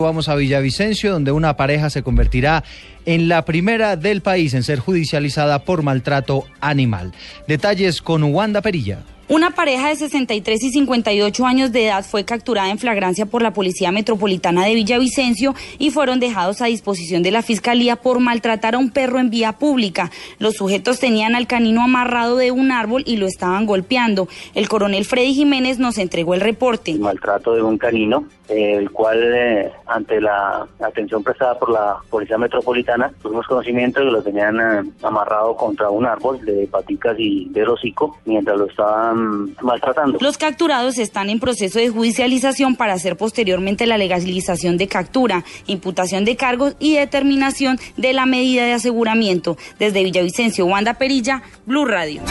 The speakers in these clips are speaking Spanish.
Vamos a Villavicencio, donde una pareja se convertirá en la primera del país en ser judicializada por maltrato animal. Detalles con Wanda Perilla. Una pareja de 63 y 58 años de edad fue capturada en flagrancia por la Policía Metropolitana de Villavicencio y fueron dejados a disposición de la Fiscalía por maltratar a un perro en vía pública. Los sujetos tenían al canino amarrado de un árbol y lo estaban golpeando. El coronel Freddy Jiménez nos entregó el reporte. Maltrato de un canino, el cual eh, ante la atención prestada por la Policía Metropolitana tuvimos conocimiento de que lo tenían eh, amarrado contra un árbol de paticas y de hocico mientras lo estaban maltratando. Los capturados están en proceso de judicialización para hacer posteriormente la legalización de captura, imputación de cargos y determinación de la medida de aseguramiento. Desde Villavicencio, Wanda Perilla, Blue Radio.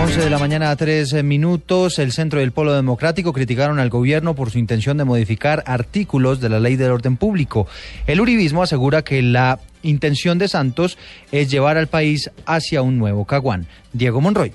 11 de la mañana a 3 minutos, el Centro del Polo Democrático criticaron al gobierno por su intención de modificar artículos de la ley del orden público. El uribismo asegura que la intención de Santos es llevar al país hacia un nuevo caguán. Diego Monroy.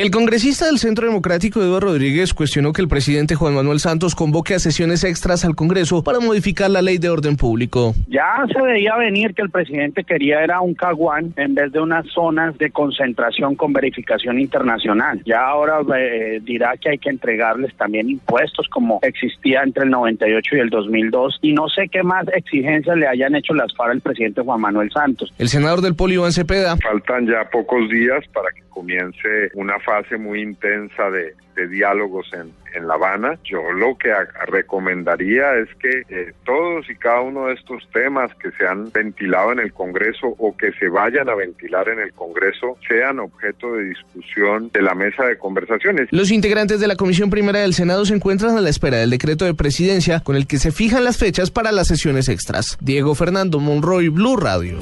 El congresista del Centro Democrático Eduardo Rodríguez cuestionó que el presidente Juan Manuel Santos convoque a sesiones extras al Congreso para modificar la ley de orden público. Ya se veía venir que el presidente quería era un caguán en vez de unas zonas de concentración con verificación internacional. Ya ahora eh, dirá que hay que entregarles también impuestos como existía entre el 98 y el 2002 y no sé qué más exigencias le hayan hecho las FARC al presidente Juan Manuel Santos. El senador del Poli Iván Cepeda. Faltan ya pocos días para que comience una fase muy intensa de, diálogos en, en, La Habana. Yo lo que recomendaría es que eh, todos y cada uno de estos temas que se han ventilado en el Congreso o que se vayan a ventilar en el Congreso sean objeto de discusión de la mesa de conversaciones. Los integrantes de la Comisión Primera del Senado se encuentran a la espera del decreto de presidencia con el que se fijan las fechas para las sesiones extras. Diego Fernando Monroy, Blue Radio.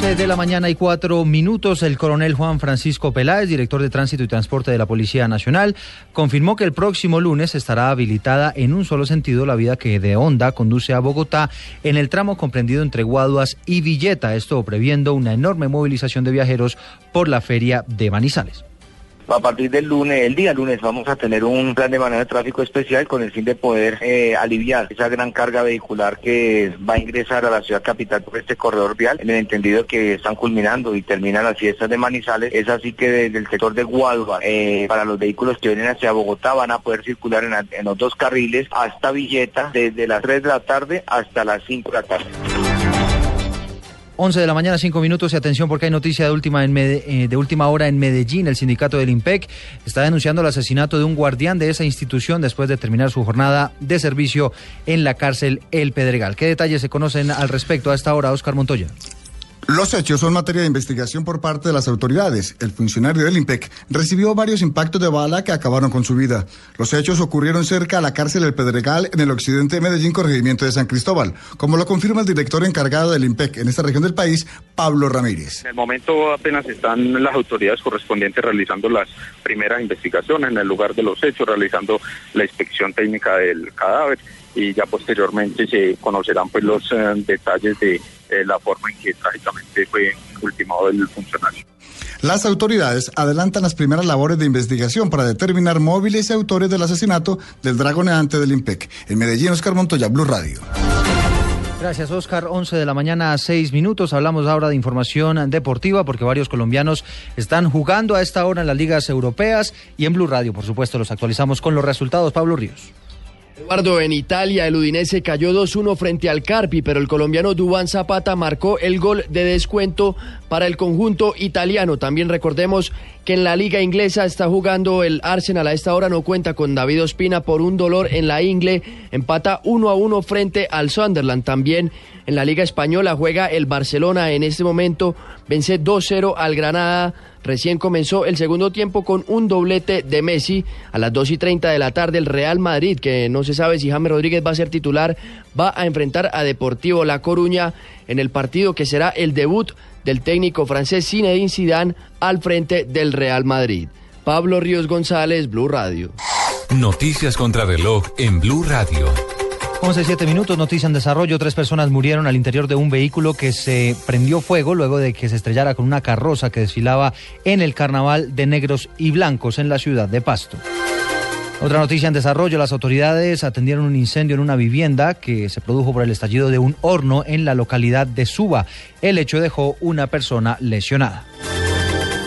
11 de la mañana y cuatro minutos, el coronel Juan Francisco Peláez, director de Tránsito y Transporte de la Policía Nacional, confirmó que el próximo lunes estará habilitada en un solo sentido la vía que de Honda conduce a Bogotá en el tramo comprendido entre Guaduas y Villeta, esto previendo una enorme movilización de viajeros por la feria de Manizales a partir del lunes, el día lunes, vamos a tener un plan de manejo de tráfico especial con el fin de poder eh, aliviar esa gran carga vehicular que va a ingresar a la ciudad capital por este corredor vial, en el entendido que están culminando y terminan las fiestas de Manizales. Es así que desde el sector de Guadua, eh, para los vehículos que vienen hacia Bogotá, van a poder circular en, en los dos carriles hasta Villeta, desde las 3 de la tarde hasta las 5 de la tarde. 11 de la mañana, 5 minutos y atención porque hay noticia de última, en eh, de última hora en Medellín. El sindicato del IMPEC está denunciando el asesinato de un guardián de esa institución después de terminar su jornada de servicio en la cárcel El Pedregal. ¿Qué detalles se conocen al respecto a esta hora, Oscar Montoya? Los hechos son materia de investigación por parte de las autoridades. El funcionario del IMPEC recibió varios impactos de bala que acabaron con su vida. Los hechos ocurrieron cerca a la cárcel del Pedregal en el occidente de Medellín, corregimiento de San Cristóbal, como lo confirma el director encargado del IMPEC en esta región del país, Pablo Ramírez. En el momento apenas están las autoridades correspondientes realizando las primeras investigaciones en el lugar de los hechos, realizando la inspección técnica del cadáver y ya posteriormente se conocerán pues los eh, detalles de eh, la forma en que trágicamente fue ultimado el funcionario. Las autoridades adelantan las primeras labores de investigación para determinar móviles y autores del asesinato del dragoneante del IMPEC. En Medellín, Oscar Montoya, Blue Radio. Gracias, Oscar. 11 de la mañana a 6 minutos. Hablamos ahora de información deportiva porque varios colombianos están jugando a esta hora en las ligas europeas y en Blue Radio, por supuesto, los actualizamos con los resultados. Pablo Ríos. Eduardo, en Italia el Udinese cayó 2-1 frente al Carpi, pero el colombiano Dubán Zapata marcó el gol de descuento para el conjunto italiano. También recordemos que en la liga inglesa está jugando el Arsenal a esta hora, no cuenta con David Ospina por un dolor en la ingle, empata 1 a 1 frente al Sunderland. También en la liga española juega el Barcelona en este momento, vence 2-0 al Granada. Recién comenzó el segundo tiempo con un doblete de Messi a las 2 y 30 de la tarde. El Real Madrid, que no se sabe si James Rodríguez va a ser titular, va a enfrentar a Deportivo La Coruña en el partido que será el debut del técnico francés Zinedine Zidane al frente del Real Madrid. Pablo Ríos González, Blue Radio. Noticias contra reloj en Blue Radio. 11, 7 minutos, noticia en desarrollo. Tres personas murieron al interior de un vehículo que se prendió fuego luego de que se estrellara con una carroza que desfilaba en el carnaval de negros y blancos en la ciudad de Pasto. Otra noticia en desarrollo, las autoridades atendieron un incendio en una vivienda que se produjo por el estallido de un horno en la localidad de Suba. El hecho dejó una persona lesionada.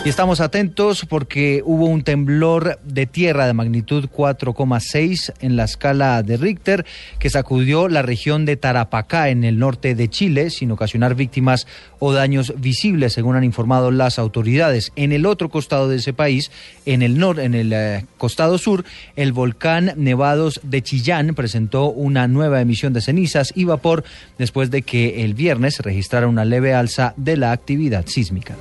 Y estamos atentos porque hubo un temblor de tierra de magnitud 4,6 en la escala de Richter que sacudió la región de Tarapacá en el norte de Chile sin ocasionar víctimas o daños visibles, según han informado las autoridades. En el otro costado de ese país, en el nor, en el eh, costado sur, el volcán Nevados de Chillán presentó una nueva emisión de cenizas y vapor después de que el viernes registrara una leve alza de la actividad sísmica.